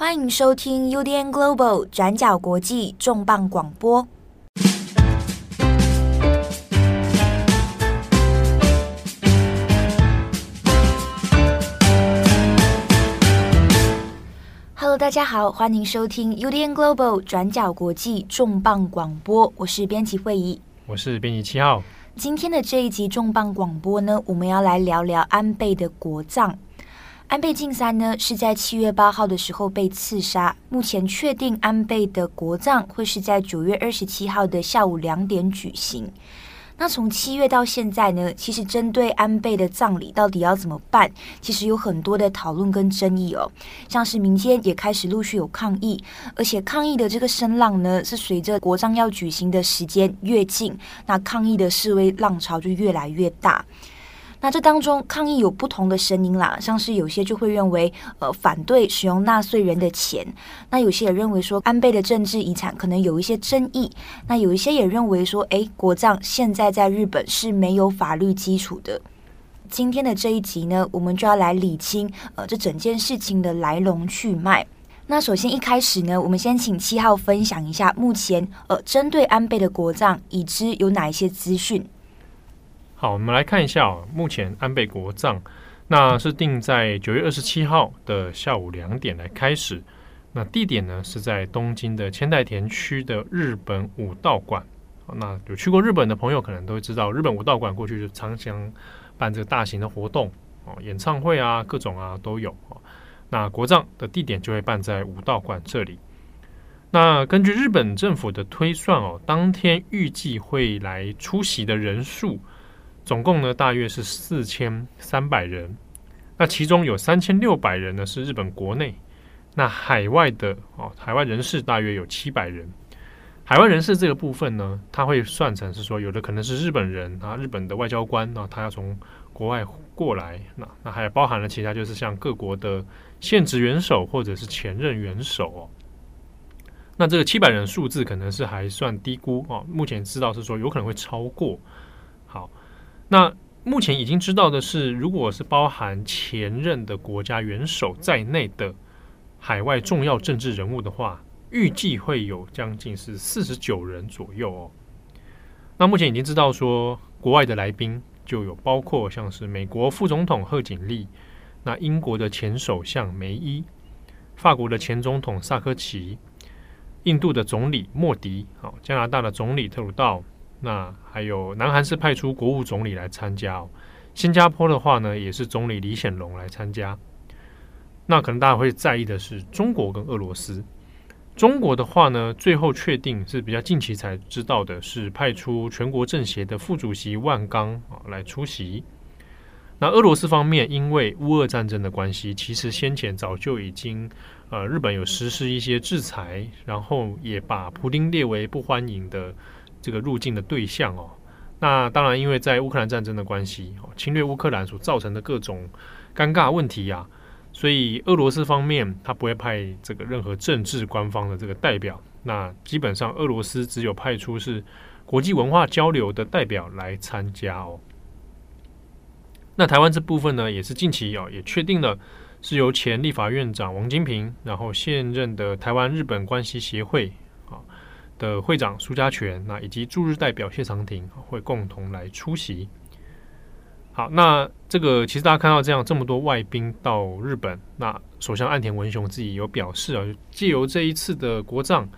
欢迎收听 UDN Global 转角国际重磅广播。Hello，大家好，欢迎收听 UDN Global 转角国际重磅广播。我是编辑慧仪，我是编辑七号。今天的这一集重磅广播呢，我们要来聊聊安倍的国葬。安倍晋三呢是在七月八号的时候被刺杀。目前确定安倍的国葬会是在九月二十七号的下午两点举行。那从七月到现在呢，其实针对安倍的葬礼到底要怎么办，其实有很多的讨论跟争议哦。像是民间也开始陆续有抗议，而且抗议的这个声浪呢，是随着国葬要举行的时间越近，那抗议的示威浪潮就越来越大。那这当中抗议有不同的声音啦，像是有些就会认为，呃，反对使用纳税人的钱；那有些也认为说，安倍的政治遗产可能有一些争议；那有一些也认为说，诶，国葬现在在日本是没有法律基础的。今天的这一集呢，我们就要来理清，呃，这整件事情的来龙去脉。那首先一开始呢，我们先请七号分享一下目前，呃，针对安倍的国葬已知有哪一些资讯。好，我们来看一下哦，目前安倍国葬，那是定在九月二十七号的下午两点来开始。那地点呢是在东京的千代田区的日本武道馆。那有去过日本的朋友可能都会知道，日本武道馆过去就常常办这个大型的活动哦，演唱会啊，各种啊都有。那国葬的地点就会办在武道馆这里。那根据日本政府的推算哦，当天预计会来出席的人数。总共呢，大约是四千三百人。那其中有三千六百人呢是日本国内，那海外的哦，海外人士大约有七百人。海外人士这个部分呢，他会算成是说，有的可能是日本人啊，日本的外交官啊，他要从国外过来。那那还包含了其他，就是像各国的现职元首或者是前任元首哦。那这个七百人数字可能是还算低估哦，目前知道是说有可能会超过。那目前已经知道的是，如果是包含前任的国家元首在内的海外重要政治人物的话，预计会有将近是四十九人左右哦。那目前已经知道说，国外的来宾就有包括像是美国副总统贺锦丽，那英国的前首相梅伊，法国的前总统萨科齐，印度的总理莫迪，好，加拿大的总理特鲁道。那还有南韩是派出国务总理来参加哦，新加坡的话呢，也是总理李显龙来参加。那可能大家会在意的是中国跟俄罗斯。中国的话呢，最后确定是比较近期才知道的，是派出全国政协的副主席万钢啊来出席。那俄罗斯方面，因为乌俄战争的关系，其实先前早就已经呃日本有实施一些制裁，然后也把普丁列为不欢迎的。这个入境的对象哦，那当然，因为在乌克兰战争的关系，侵略乌克兰所造成的各种尴尬问题呀，所以俄罗斯方面他不会派这个任何政治官方的这个代表，那基本上俄罗斯只有派出是国际文化交流的代表来参加哦。那台湾这部分呢，也是近期哦也确定了，是由前立法院长王金平，然后现任的台湾日本关系协会。的会长苏家全，那以及驻日代表谢长廷会共同来出席。好，那这个其实大家看到这样这么多外宾到日本，那首相岸田文雄自己有表示啊，借由这一次的国葬，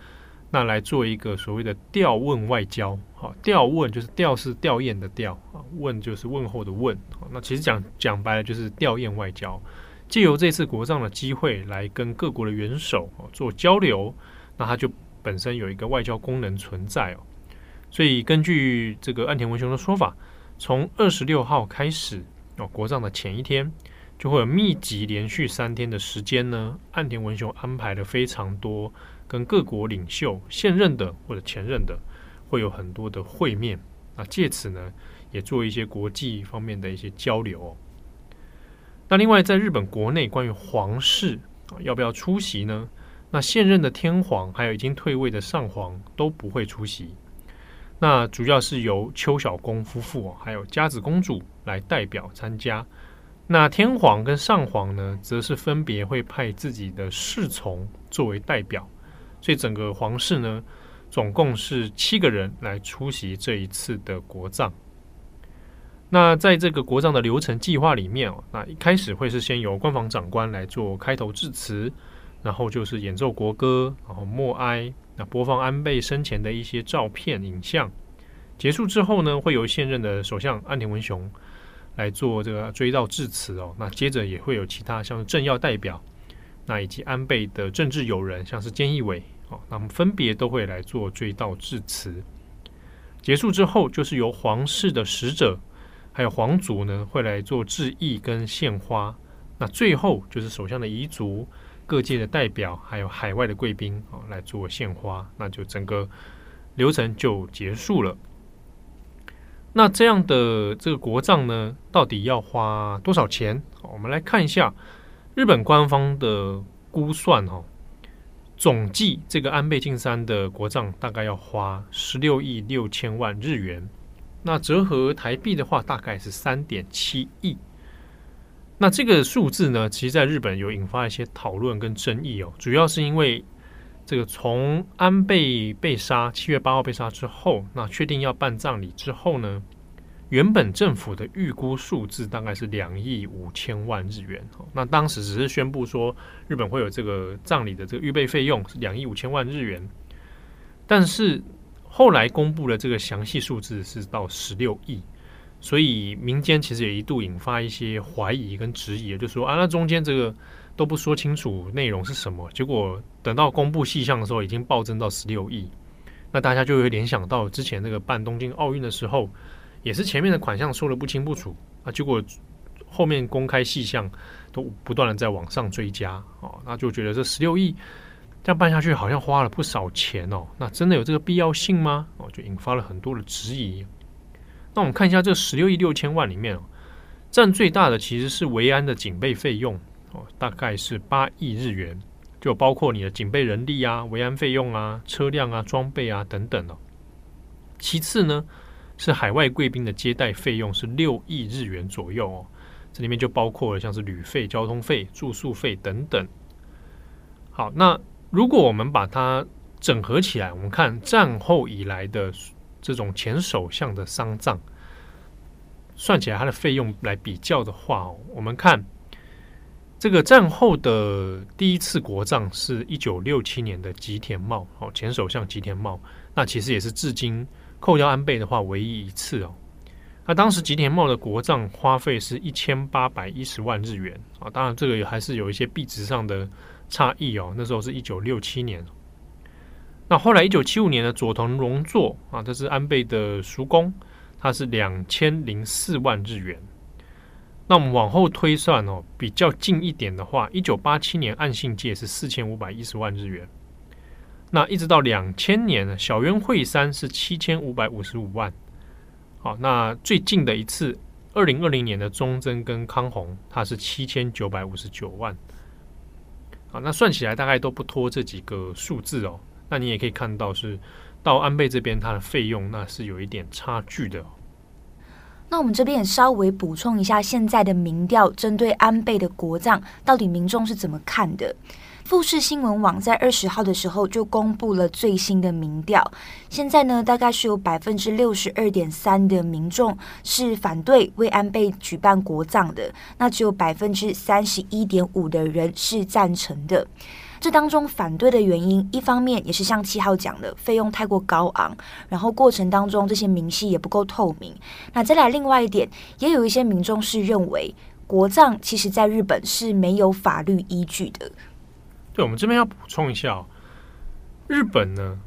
那来做一个所谓的吊问外交。好，吊问就是吊是吊唁的吊啊，问就是问候的问。那其实讲讲白了就是吊唁外交，借由这次国葬的机会来跟各国的元首做交流，那他就。本身有一个外交功能存在哦，所以根据这个岸田文雄的说法，从二十六号开始哦，国葬的前一天就会有密集连续三天的时间呢。岸田文雄安排了非常多跟各国领袖现任的或者前任的会有很多的会面，那借此呢也做一些国际方面的一些交流哦。那另外在日本国内关于皇室要不要出席呢？那现任的天皇还有已经退位的上皇都不会出席，那主要是由秋篠宫夫妇还有佳子公主来代表参加。那天皇跟上皇呢，则是分别会派自己的侍从作为代表，所以整个皇室呢，总共是七个人来出席这一次的国葬。那在这个国葬的流程计划里面哦，那一开始会是先由官房长官来做开头致辞，然后就是演奏国歌，然后默哀，那播放安倍生前的一些照片、影像。结束之后呢，会由现任的首相岸田文雄。来做这个追悼致辞哦，那接着也会有其他像政要代表，那以及安倍的政治友人，像是菅义伟哦，那么分别都会来做追悼致辞。结束之后，就是由皇室的使者还有皇族呢，会来做致意跟献花。那最后就是首相的遗族、各界的代表还有海外的贵宾哦，来做献花，那就整个流程就结束了。那这样的这个国葬呢，到底要花多少钱？我们来看一下日本官方的估算哈，总计这个安倍晋三的国葬大概要花十六亿六千万日元，那折合台币的话大概是三点七亿。那这个数字呢，其实在日本有引发一些讨论跟争议哦，主要是因为这个从安倍被杀，七月八号被杀之后，那确定要办葬礼之后呢，原本政府的预估数字大概是两亿五千万日元。那当时只是宣布说日本会有这个葬礼的这个预备费用是两亿五千万日元，但是后来公布了这个详细数字是到十六亿，所以民间其实也一度引发一些怀疑跟质疑，就说啊，那中间这个。都不说清楚内容是什么，结果等到公布细项的时候，已经暴增到十六亿。那大家就会联想到之前那个办东京奥运的时候，也是前面的款项说得不清不楚啊，结果后面公开细项都不断的在往上追加哦，那就觉得这十六亿这样办下去，好像花了不少钱哦。那真的有这个必要性吗？哦，就引发了很多的质疑。那我们看一下这十六亿六千万里面哦，占最大的其实是维安的警备费用。哦，大概是八亿日元，就包括你的警备人力啊、维安费用啊、车辆啊、装备啊等等哦。其次呢，是海外贵宾的接待费用是六亿日元左右哦，这里面就包括了像是旅费、交通费、住宿费等等。好，那如果我们把它整合起来，我们看战后以来的这种前首相的丧葬，算起来它的费用来比较的话哦，我们看。这个战后的第一次国葬是一九六七年的吉田茂哦，前首相吉田茂，那其实也是至今扣掉安倍的话唯一一次哦。那当时吉田茂的国葬花费是一千八百一十万日元啊，当然这个也还是有一些币值上的差异哦。那时候是一九六七年，那后来一九七五年的佐藤荣作啊，这是安倍的叔公，他是两千零四万日元。那我们往后推算哦，比较近一点的话，一九八七年岸信介是四千五百一十万日元，那一直到两千年呢，小渊惠三是七千五百五十五万。好，那最近的一次，二零二零年的中曾跟康弘，它是七千九百五十九万。好，那算起来大概都不脱这几个数字哦。那你也可以看到，是到安倍这边，它的费用那是有一点差距的。那我们这边也稍微补充一下，现在的民调针对安倍的国葬，到底民众是怎么看的？富士新闻网在二十号的时候就公布了最新的民调，现在呢，大概是有百分之六十二点三的民众是反对为安倍举办国葬的，那只有百分之三十一点五的人是赞成的。这当中反对的原因，一方面也是像七号讲的，费用太过高昂，然后过程当中这些明细也不够透明。那再来另外一点，也有一些民众是认为国葬其实在日本是没有法律依据的。对，我们这边要补充一下哦，日本呢，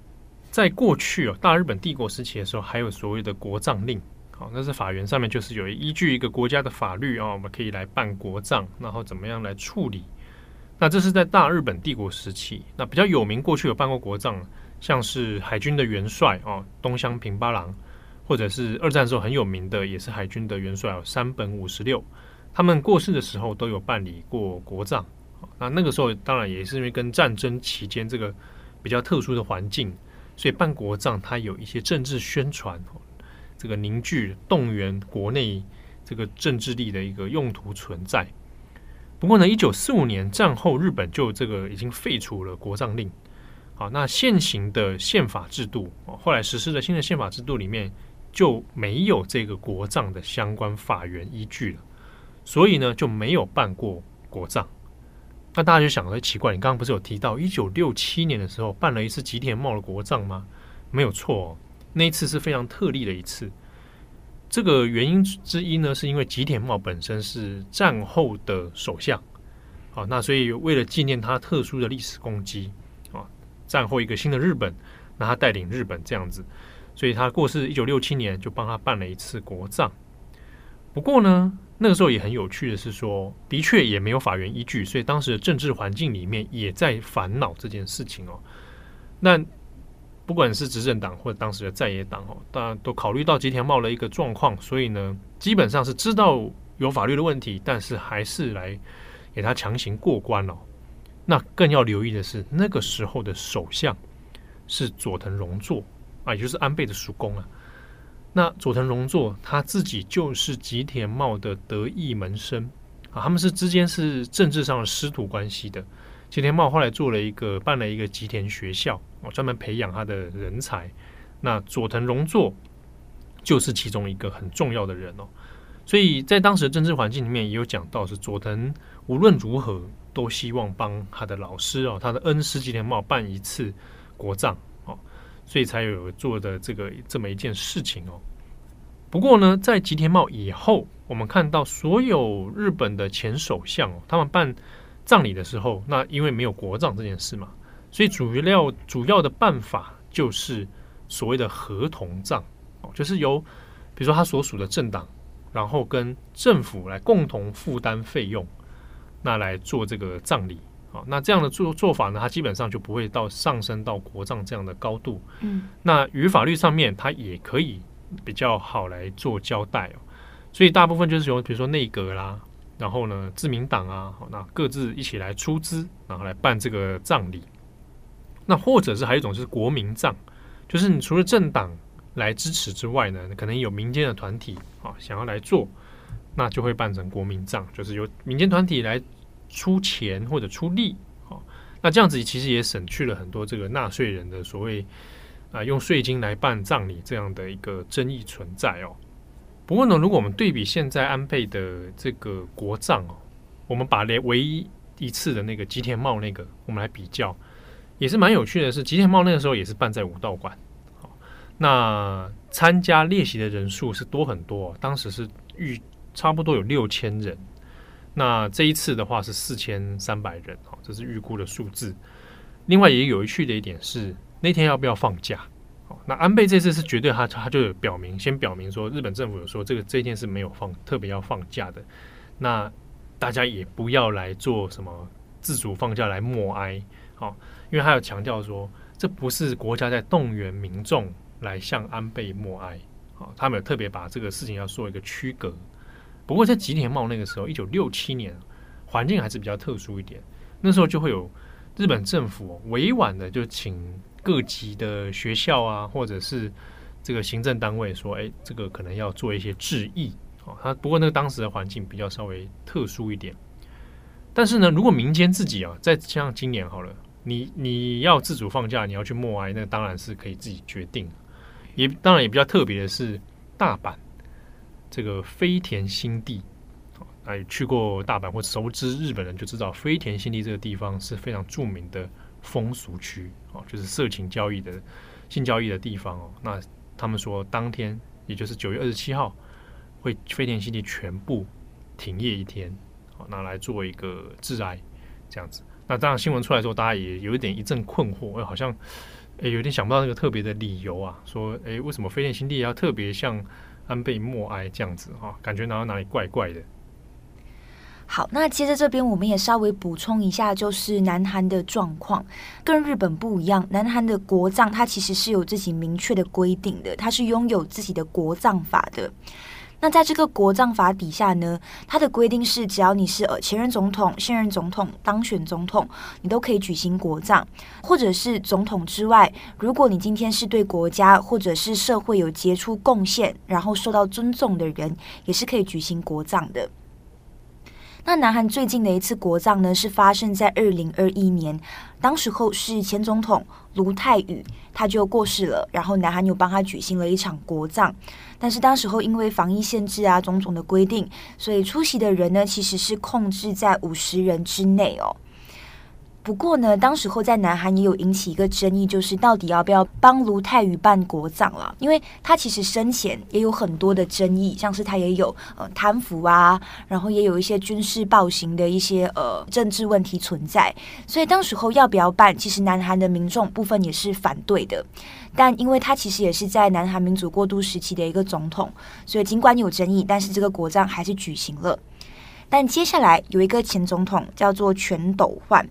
在过去哦，大日本帝国时期的时候，还有所谓的国葬令，好，那是法源上面就是有依据一个国家的法律啊，我们可以来办国葬，然后怎么样来处理。那这是在大日本帝国时期，那比较有名，过去有办过国葬，像是海军的元帅哦，东乡平八郎，或者是二战时候很有名的，也是海军的元帅哦，山本五十六，他们过世的时候都有办理过国葬。那那个时候当然也是因为跟战争期间这个比较特殊的环境，所以办国葬它有一些政治宣传，这个凝聚动员国内这个政治力的一个用途存在。不过呢，一九四五年战后，日本就这个已经废除了国葬令。好，那现行的宪法制度，后来实施的新的宪法制度里面就没有这个国葬的相关法源依据了，所以呢就没有办过国葬。那大家就想说奇怪，你刚刚不是有提到一九六七年的时候办了一次吉田茂的国葬吗？没有错哦，那一次是非常特例的一次。这个原因之一呢，是因为吉田茂本身是战后的首相，好，那所以为了纪念他特殊的历史功绩啊，战后一个新的日本，那他带领日本这样子，所以他过世一九六七年就帮他办了一次国葬。不过呢，那个时候也很有趣的是说，的确也没有法源依据，所以当时的政治环境里面也在烦恼这件事情哦。那不管是执政党或者当时的在野党哦，大家都考虑到吉田茂的一个状况，所以呢，基本上是知道有法律的问题，但是还是来给他强行过关哦。那更要留意的是，那个时候的首相是佐藤荣作啊，也就是安倍的叔公啊。那佐藤荣作他自己就是吉田茂的得意门生啊，他们是之间是政治上的师徒关系的。吉田茂后来做了一个办了一个吉田学校，哦，专门培养他的人才。那佐藤荣作就是其中一个很重要的人哦。所以在当时的政治环境里面，也有讲到是佐藤无论如何都希望帮他的老师哦，他的恩师吉田茂办一次国葬哦，所以才有做的这个这么一件事情哦。不过呢，在吉田茂以后，我们看到所有日本的前首相哦，他们办。葬礼的时候，那因为没有国葬这件事嘛，所以主要主要的办法就是所谓的合同葬哦，就是由比如说他所属的政党，然后跟政府来共同负担费用，那来做这个葬礼啊。那这样的做做法呢，它基本上就不会到上升到国葬这样的高度。嗯，那于法律上面，它也可以比较好来做交代哦。所以大部分就是由比如说内阁啦。然后呢，自民党啊，那各自一起来出资，然后来办这个葬礼。那或者是还有一种是国民葬，就是你除了政党来支持之外呢，可能有民间的团体啊想要来做，那就会办成国民葬，就是由民间团体来出钱或者出力。好，那这样子其实也省去了很多这个纳税人的所谓啊用税金来办葬礼这样的一个争议存在哦。不过呢，如果我们对比现在安倍的这个国葬哦，我们把连唯一一次的那个吉田茂那个，我们来比较，也是蛮有趣的是，吉田茂那个时候也是办在武道馆，好，那参加列席的人数是多很多，当时是预差不多有六千人，那这一次的话是四千三百人，好，这是预估的数字。另外也有趣的一点是，那天要不要放假？那安倍这次是绝对他，他就有表明，先表明说，日本政府有说这个这件事没有放，特别要放假的。那大家也不要来做什么自主放假来默哀，好，因为他有强调说，这不是国家在动员民众来向安倍默哀，好，他们有特别把这个事情要做一个区隔。不过在吉田茂那个时候，一九六七年，环境还是比较特殊一点，那时候就会有日本政府委婉的就请。各级的学校啊，或者是这个行政单位说，哎，这个可能要做一些致意啊。他不过那个当时的环境比较稍微特殊一点。但是呢，如果民间自己啊，在像今年好了，你你要自主放假，你要去默哀，那当然是可以自己决定。也当然也比较特别的是，大阪这个飞田新地，哎，去过大阪或熟知日本人就知道，飞田新地这个地方是非常著名的。风俗区哦，就是色情交易的性交易的地方哦。那他们说，当天也就是九月二十七号，会飞田新地全部停业一天，好，拿来做一个致哀这样子。那当然新闻出来之后，大家也有一点一阵困惑，哎，好像哎有点想不到那个特别的理由啊，说哎为什么飞田新地要特别像安倍默哀这样子哈？感觉哪哪里怪怪的。好，那接着这边我们也稍微补充一下，就是南韩的状况跟日本不一样。南韩的国葬它其实是有自己明确的规定的，它是拥有自己的国葬法的。那在这个国葬法底下呢，它的规定是，只要你是呃前任总统、现任总统当选总统，你都可以举行国葬，或者是总统之外，如果你今天是对国家或者是社会有杰出贡献，然后受到尊重的人，也是可以举行国葬的。那南韩最近的一次国葬呢，是发生在二零二一年，当时候是前总统卢泰愚他就过世了，然后南韩又帮他举行了一场国葬，但是当时候因为防疫限制啊种种的规定，所以出席的人呢其实是控制在五十人之内哦。不过呢，当时候在南韩也有引起一个争议，就是到底要不要帮卢泰愚办国葬了？因为他其实生前也有很多的争议，像是他也有呃贪腐啊，然后也有一些军事暴行的一些呃政治问题存在，所以当时候要不要办，其实南韩的民众部分也是反对的。但因为他其实也是在南韩民主过渡时期的一个总统，所以尽管有争议，但是这个国葬还是举行了。但接下来有一个前总统叫做全斗焕。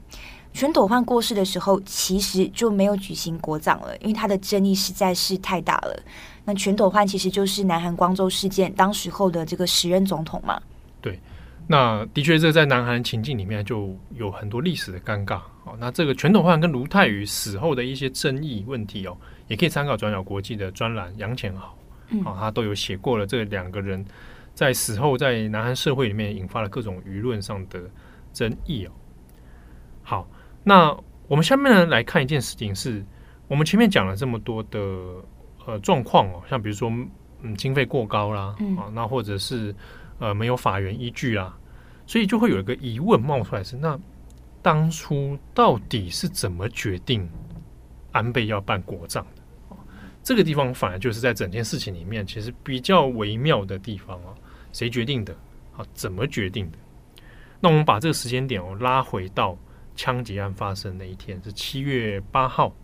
全斗焕过世的时候，其实就没有举行国葬了，因为他的争议实在是太大了。那全斗焕其实就是南韩光州事件当时候的这个时任总统嘛。对，那的确这在南韩情境里面就有很多历史的尴尬。好，那这个全斗焕跟卢泰愚死后的一些争议问题哦，也可以参考转角国际的专栏杨浅豪，啊，他都有写过了。这两个人在死后在南韩社会里面引发了各种舆论上的争议哦。好。那我们下面呢来看一件事情是，是我们前面讲了这么多的呃状况哦，像比如说嗯经费过高啦，嗯、啊，那或者是呃没有法源依据啊，所以就会有一个疑问冒出来是：那当初到底是怎么决定安倍要办国葬的？啊，这个地方反而就是在整件事情里面其实比较微妙的地方啊，谁决定的？啊，怎么决定的？那我们把这个时间点哦拉回到。枪击案发生那一天是七月八号。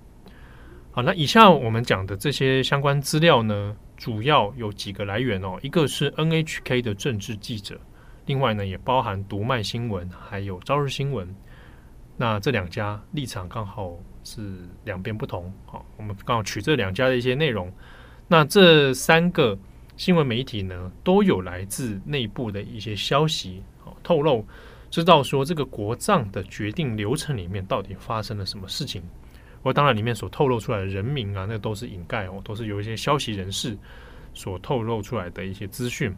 好，那以下我们讲的这些相关资料呢，主要有几个来源哦。一个是 NHK 的政治记者，另外呢也包含读卖新闻还有朝日新闻。那这两家立场刚好是两边不同。好，我们刚好取这两家的一些内容。那这三个新闻媒体呢，都有来自内部的一些消息，好透露。知道说这个国葬的决定流程里面到底发生了什么事情？我当然里面所透露出来的人名啊，那都是隐盖哦，都是有一些消息人士所透露出来的一些资讯。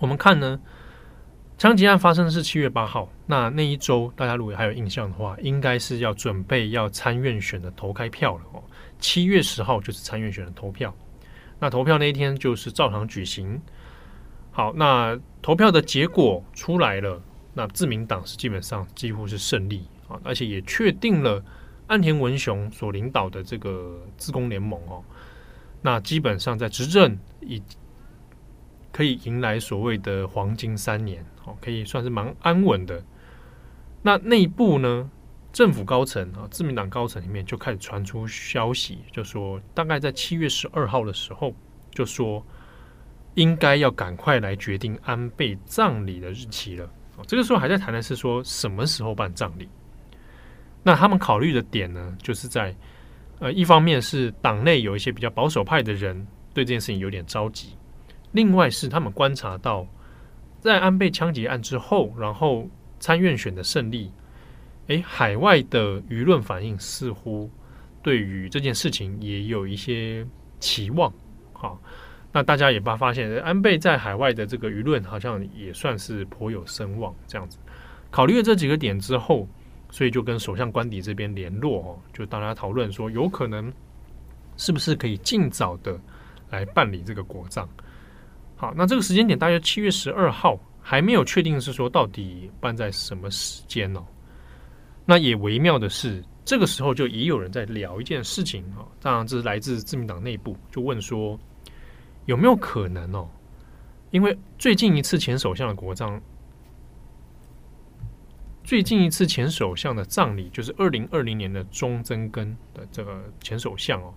我们看呢，枪击案发生的是七月八号，那那一周大家如果还有印象的话，应该是要准备要参院选的投开票了哦。七月十号就是参院选的投票，那投票那一天就是照常举行。好，那投票的结果出来了。那自民党是基本上几乎是胜利啊，而且也确定了岸田文雄所领导的这个自公联盟哦，那基本上在执政已可以迎来所谓的黄金三年哦，可以算是蛮安稳的。那内部呢，政府高层啊，自民党高层里面就开始传出消息，就说大概在七月十二号的时候，就说应该要赶快来决定安倍葬礼的日期了。这个时候还在谈的是说什么时候办葬礼？那他们考虑的点呢，就是在呃，一方面是党内有一些比较保守派的人对这件事情有点着急，另外是他们观察到在安倍枪击案之后，然后参院选的胜利，诶，海外的舆论反应似乎对于这件事情也有一些期望，好。那大家也发发现，安倍在海外的这个舆论好像也算是颇有声望，这样子。考虑了这几个点之后，所以就跟首相官邸这边联络哦，就大家讨论说，有可能是不是可以尽早的来办理这个国葬。好，那这个时间点大约七月十二号，还没有确定是说到底办在什么时间哦。那也微妙的是，这个时候就也有人在聊一件事情啊，当然这是来自自民党内部，就问说。有没有可能哦？因为最近一次前首相的国葬，最近一次前首相的葬礼就是二零二零年的中曾根的这个前首相哦，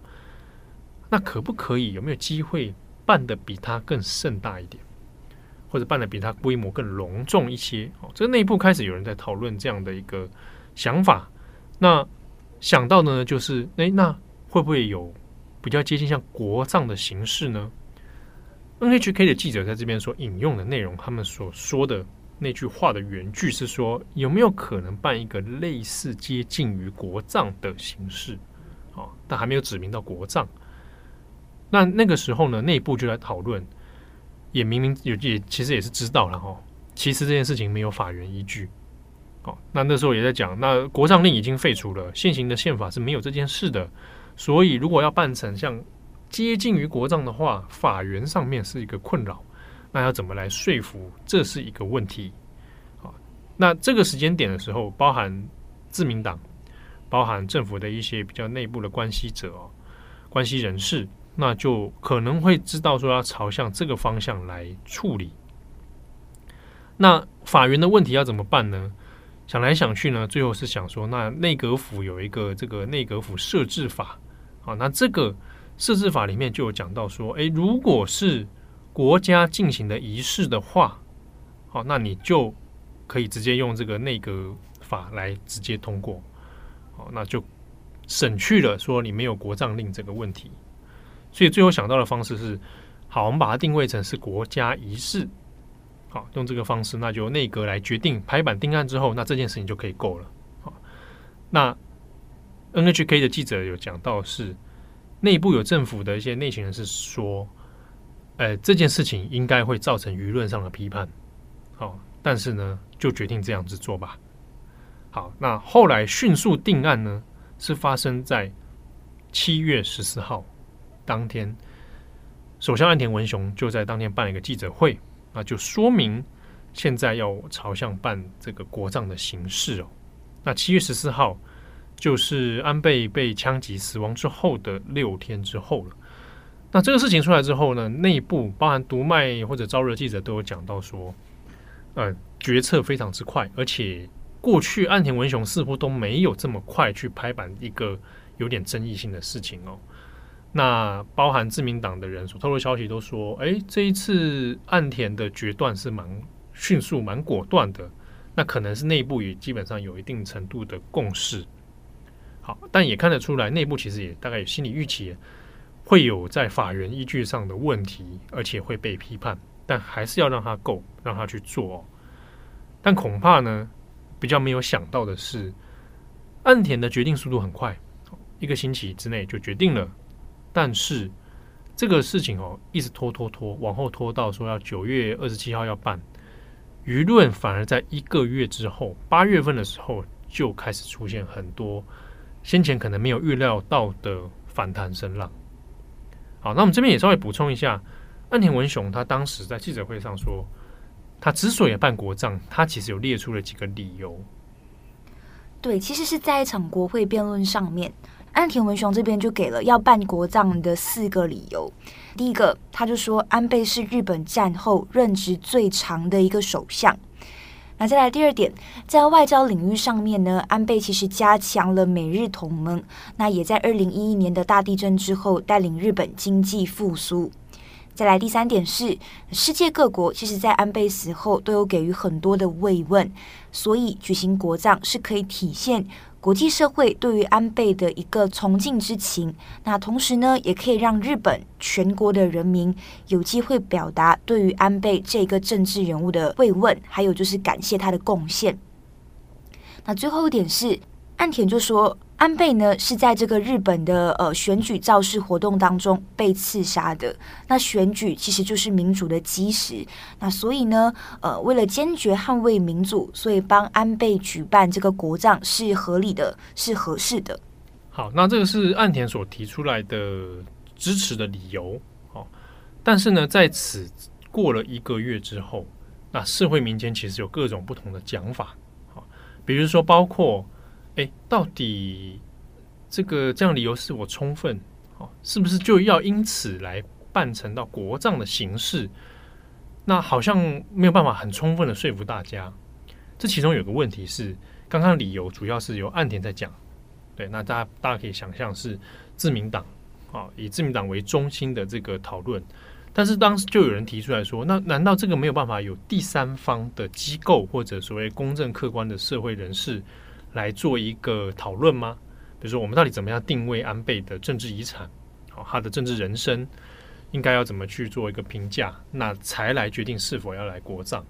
那可不可以有没有机会办得比他更盛大一点，或者办得比他规模更隆重一些？哦，这个内部开始有人在讨论这样的一个想法。那想到的呢，就是诶，那会不会有比较接近像国葬的形式呢？NHK 的记者在这边所引用的内容，他们所说的那句话的原句是说，有没有可能办一个类似接近于国葬的形式？啊，但还没有指明到国葬。那那个时候呢，内部就在讨论，也明明有也其实也是知道了哈，其实这件事情没有法源依据。哦，那那时候也在讲，那国葬令已经废除了，现行的宪法是没有这件事的，所以如果要办成像接近于国葬的话，法源上面是一个困扰，那要怎么来说服？这是一个问题。好，那这个时间点的时候，包含自民党，包含政府的一些比较内部的关系者，关系人士，那就可能会知道说要朝向这个方向来处理。那法源的问题要怎么办呢？想来想去呢，最后是想说，那内阁府有一个这个内阁府设置法，好，那这个设置法里面就有讲到说，诶，如果是国家进行的仪式的话，好，那你就可以直接用这个内阁法来直接通过，好，那就省去了说你没有国葬令这个问题，所以最后想到的方式是，好，我们把它定位成是国家仪式。好，用这个方式，那就内阁来决定排版定案之后，那这件事情就可以够了。好，那 NHK 的记者有讲到是内部有政府的一些内情人士说，呃，这件事情应该会造成舆论上的批判。好，但是呢，就决定这样子做吧。好，那后来迅速定案呢，是发生在七月十四号当天，首相岸田文雄就在当天办了一个记者会。那就说明现在要朝向办这个国葬的形式哦。那七月十四号就是安倍被枪击死亡之后的六天之后了。那这个事情出来之后呢，内部包含读卖或者招惹记者都有讲到说，呃，决策非常之快，而且过去岸田文雄似乎都没有这么快去拍板一个有点争议性的事情哦。那包含自民党的人所透露消息都说，哎，这一次岸田的决断是蛮迅速、蛮果断的。那可能是内部也基本上有一定程度的共识。好，但也看得出来，内部其实也大概有心理预期，会有在法源依据上的问题，而且会被批判。但还是要让他够，让他去做哦。但恐怕呢，比较没有想到的是，岸田的决定速度很快，一个星期之内就决定了。但是这个事情哦，一直拖拖拖，往后拖到说要九月二十七号要办，舆论反而在一个月之后，八月份的时候就开始出现很多先前可能没有预料到的反弹声浪。好，那我们这边也稍微补充一下，岸田文雄他当时在记者会上说，他之所以办国葬，他其实有列出了几个理由。对，其实是在一场国会辩论上面。岸田文雄这边就给了要办国葬的四个理由。第一个，他就说安倍是日本战后任职最长的一个首相。那再来第二点，在外交领域上面呢，安倍其实加强了美日同盟。那也在二零一一年的大地震之后，带领日本经济复苏。再来第三点是，世界各国其实在安倍死后都有给予很多的慰问，所以举行国葬是可以体现。国际社会对于安倍的一个崇敬之情，那同时呢，也可以让日本全国的人民有机会表达对于安倍这个政治人物的慰问，还有就是感谢他的贡献。那最后一点是，岸田就说。安倍呢是在这个日本的呃选举造势活动当中被刺杀的。那选举其实就是民主的基石。那所以呢，呃，为了坚决捍卫民主，所以帮安倍举办这个国葬是合理的，是合适的。好，那这个是岸田所提出来的支持的理由。好，但是呢，在此过了一个月之后，那社会民间其实有各种不同的讲法。好，比如说包括。哎，到底这个这样理由是我充分？哦，是不是就要因此来办成到国葬的形式？那好像没有办法很充分的说服大家。这其中有个问题是，刚刚理由主要是由岸田在讲。对，那大家大家可以想象是自民党啊，以自民党为中心的这个讨论。但是当时就有人提出来说，那难道这个没有办法有第三方的机构或者所谓公正客观的社会人士？来做一个讨论吗？比如说，我们到底怎么样定位安倍的政治遗产？好，他的政治人生，应该要怎么去做一个评价，那才来决定是否要来国葬。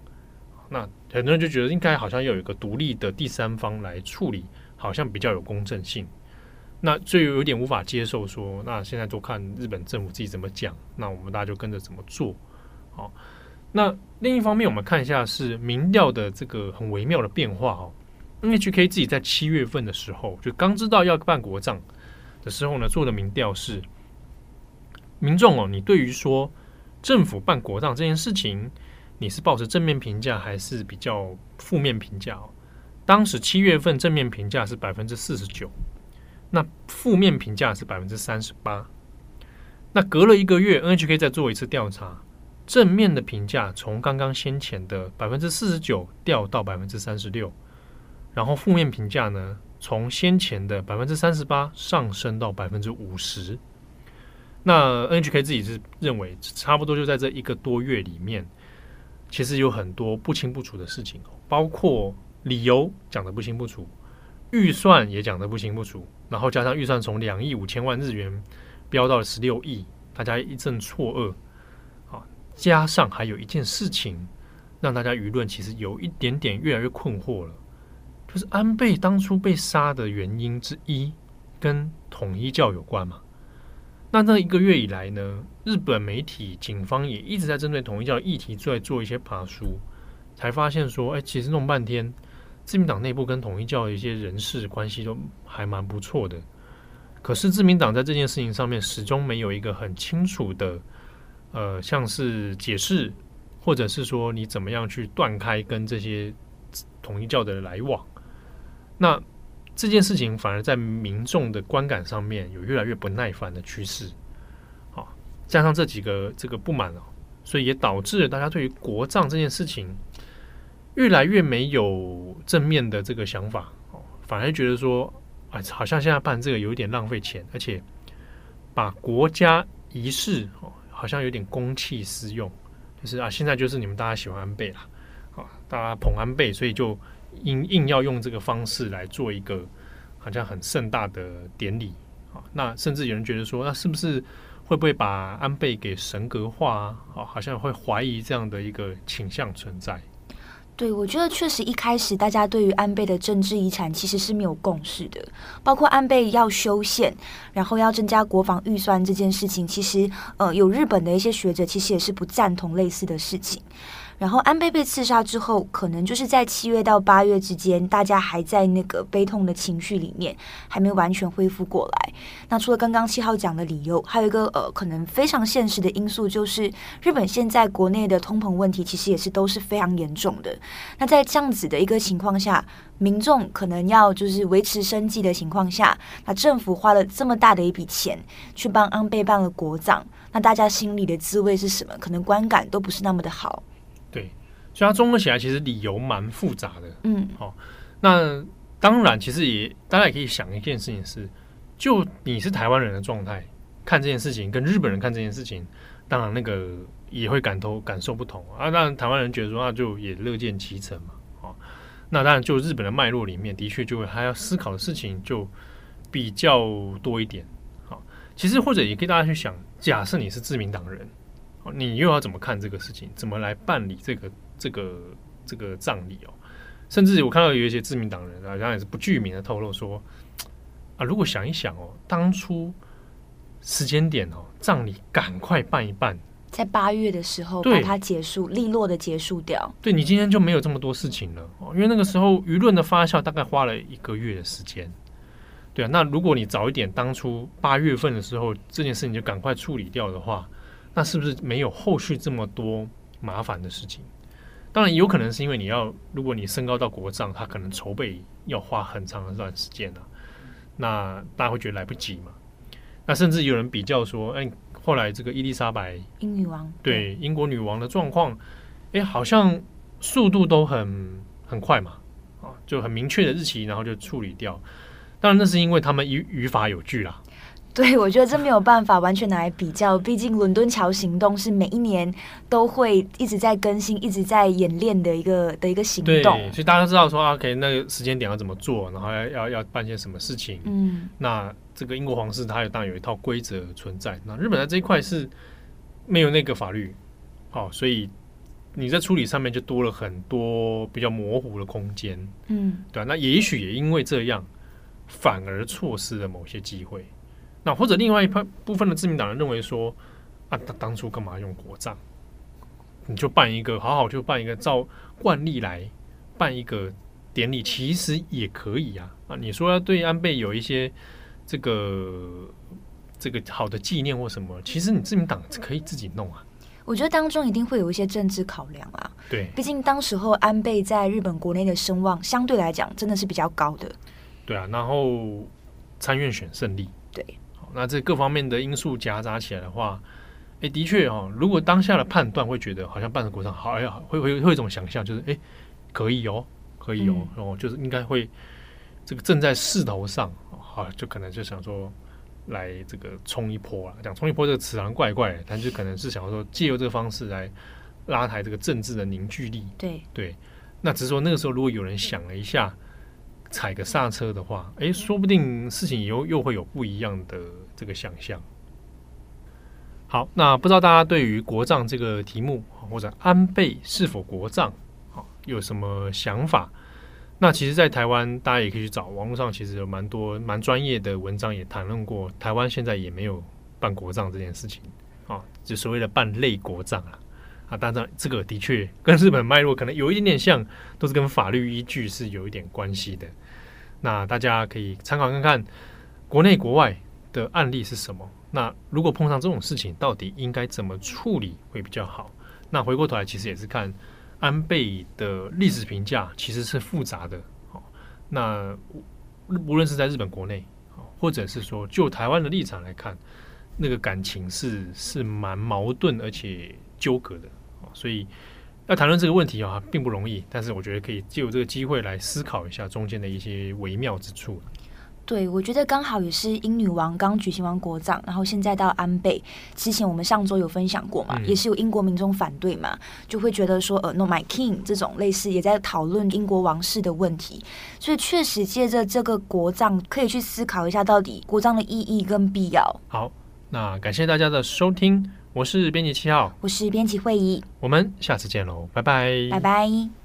那很多人就觉得应该好像要有一个独立的第三方来处理，好像比较有公正性。那最有点无法接受说，说那现在都看日本政府自己怎么讲，那我们大家就跟着怎么做。好，那另一方面，我们看一下是民调的这个很微妙的变化哦。NHK 自己在七月份的时候，就刚知道要办国葬的时候呢，做的民调是民众哦，你对于说政府办国葬这件事情，你是抱持正面评价还是比较负面评价哦？当时七月份正面评价是百分之四十九。那负面评价是百分之三十八。那隔了一个月，NHK 再做一次调查，正面的评价从刚刚先前的百分之四十九掉到百分之三十六，然后负面评价呢，从先前的百分之三十八上升到百分之五十。那 NHK 自己是认为，差不多就在这一个多月里面，其实有很多不清不楚的事情，包括理由讲得不清不楚。预算也讲得不清不楚，然后加上预算从两亿五千万日元飙到了十六亿，大家一阵错愕。啊，加上还有一件事情，让大家舆论其实有一点点越来越困惑了，就是安倍当初被杀的原因之一跟统一教有关嘛？那这一个月以来呢，日本媒体、警方也一直在针对统一教议题在做一些爬梳，才发现说，哎，其实弄半天。自民党内部跟统一教的一些人事关系都还蛮不错的，可是自民党在这件事情上面始终没有一个很清楚的，呃，像是解释，或者是说你怎么样去断开跟这些统一教的来往。那这件事情反而在民众的观感上面有越来越不耐烦的趋势。好，加上这几个这个不满哦，所以也导致了大家对于国葬这件事情。越来越没有正面的这个想法哦，反而觉得说，啊，好像现在办这个有一点浪费钱，而且把国家仪式哦，好像有点公器私用，就是啊，现在就是你们大家喜欢安倍啦，啊，大家捧安倍，所以就硬硬要用这个方式来做一个好像很盛大的典礼啊，那甚至有人觉得说，那是不是会不会把安倍给神格化啊？好像会怀疑这样的一个倾向存在。对，我觉得确实一开始大家对于安倍的政治遗产其实是没有共识的，包括安倍要修宪，然后要增加国防预算这件事情，其实呃有日本的一些学者其实也是不赞同类似的事情。然后安倍被刺杀之后，可能就是在七月到八月之间，大家还在那个悲痛的情绪里面，还没完全恢复过来。那除了刚刚七号讲的理由，还有一个呃，可能非常现实的因素，就是日本现在国内的通膨问题其实也是都是非常严重的。那在这样子的一个情况下，民众可能要就是维持生计的情况下，那政府花了这么大的一笔钱去帮安倍办了国葬，那大家心里的滋味是什么？可能观感都不是那么的好。对，所以它综合起来，其实理由蛮复杂的。嗯，好、哦，那当然，其实也大家也可以想一件事情是，就你是台湾人的状态看这件事情，跟日本人看这件事情，当然那个也会感同感受不同啊。当然，台湾人觉得说，那就也乐见其成嘛。啊、哦，那当然，就日本的脉络里面，的确就会还要思考的事情就比较多一点。好、哦，其实或者也可以大家去想，假设你是自民党人。你又要怎么看这个事情？怎么来办理这个这个这个葬礼哦？甚至我看到有一些自民党人啊，好像也是不具名的透露说啊，如果想一想哦，当初时间点哦，葬礼赶快办一办，在八月的时候把它结束，利落的结束掉。对，你今天就没有这么多事情了哦，因为那个时候舆论的发酵大概花了一个月的时间。对啊，那如果你早一点，当初八月份的时候这件事情就赶快处理掉的话。那是不是没有后续这么多麻烦的事情？当然有可能是因为你要，如果你升高到国葬，他可能筹备要花很长一段时间啊。那大家会觉得来不及嘛？那甚至有人比较说，哎，后来这个伊丽莎白英女王对英国女王的状况，哎，好像速度都很很快嘛，啊，就很明确的日期，然后就处理掉。当然那是因为他们语语法有据啦。对，我觉得这没有办法完全拿来比较，毕竟伦敦桥行动是每一年都会一直在更新、一直在演练的一个的一个行动。对，所以大家都知道说，OK，那个时间点要怎么做，然后要要要办些什么事情。嗯，那这个英国皇室它有当然有一套规则存在。那日本在这一块是没有那个法律，好，所以你在处理上面就多了很多比较模糊的空间，嗯，对啊，那也许也因为这样，反而错失了某些机会。那或者另外一派部分的自民党人认为说，啊，当当初干嘛用国葬？你就办一个，好好就办一个，照惯例来办一个典礼，其实也可以啊。啊，你说要对安倍有一些这个。这个好的纪念或什么，其实你自民党可以自己弄啊。我觉得当中一定会有一些政治考量啊。对，毕竟当时候安倍在日本国内的声望相对来讲真的是比较高的。对啊，然后参院选胜利，对，好，那这各方面的因素夹杂起来的话，哎，的确哦，如果当下的判断会觉得好像办个国上好，哎呀，会会会有一种想象，就是哎，可以哦，可以哦，然后、嗯、就是应该会这个正在势头上，好，就可能就想说。来这个冲一波啊，讲冲一波这个词好像怪怪的，但就可能是想要说借由这个方式来拉抬这个政治的凝聚力。对对，那只是说那个时候如果有人想了一下踩个刹车的话，哎，说不定事情又又会有不一样的这个想象。好，那不知道大家对于国葬这个题目或者安倍是否国葬，好有什么想法？那其实，在台湾，大家也可以去找网络上，其实有蛮多蛮专业的文章也谈论过。台湾现在也没有办国葬这件事情，啊，就所谓的办类国葬啊，啊，当然这个的确跟日本脉络可能有一点点像，都是跟法律依据是有一点关系的。那大家可以参考看看国内国外的案例是什么。那如果碰上这种事情，到底应该怎么处理会比较好？那回过头来，其实也是看。安倍的历史评价其实是复杂的，好，那无论是在日本国内，或者是说就台湾的立场来看，那个感情是是蛮矛盾而且纠葛的，所以要谈论这个问题啊，并不容易。但是我觉得可以借由这个机会来思考一下中间的一些微妙之处。对，我觉得刚好也是英女王刚举行完国葬，然后现在到安倍，之前我们上周有分享过嘛，嗯、也是有英国民众反对嘛，就会觉得说呃，No My King 这种类似也在讨论英国王室的问题，所以确实借着这个国葬可以去思考一下，到底国葬的意义跟必要。好，那感谢大家的收听，我是编辑七号，我是编辑会议，我们下次见喽，拜拜，拜拜。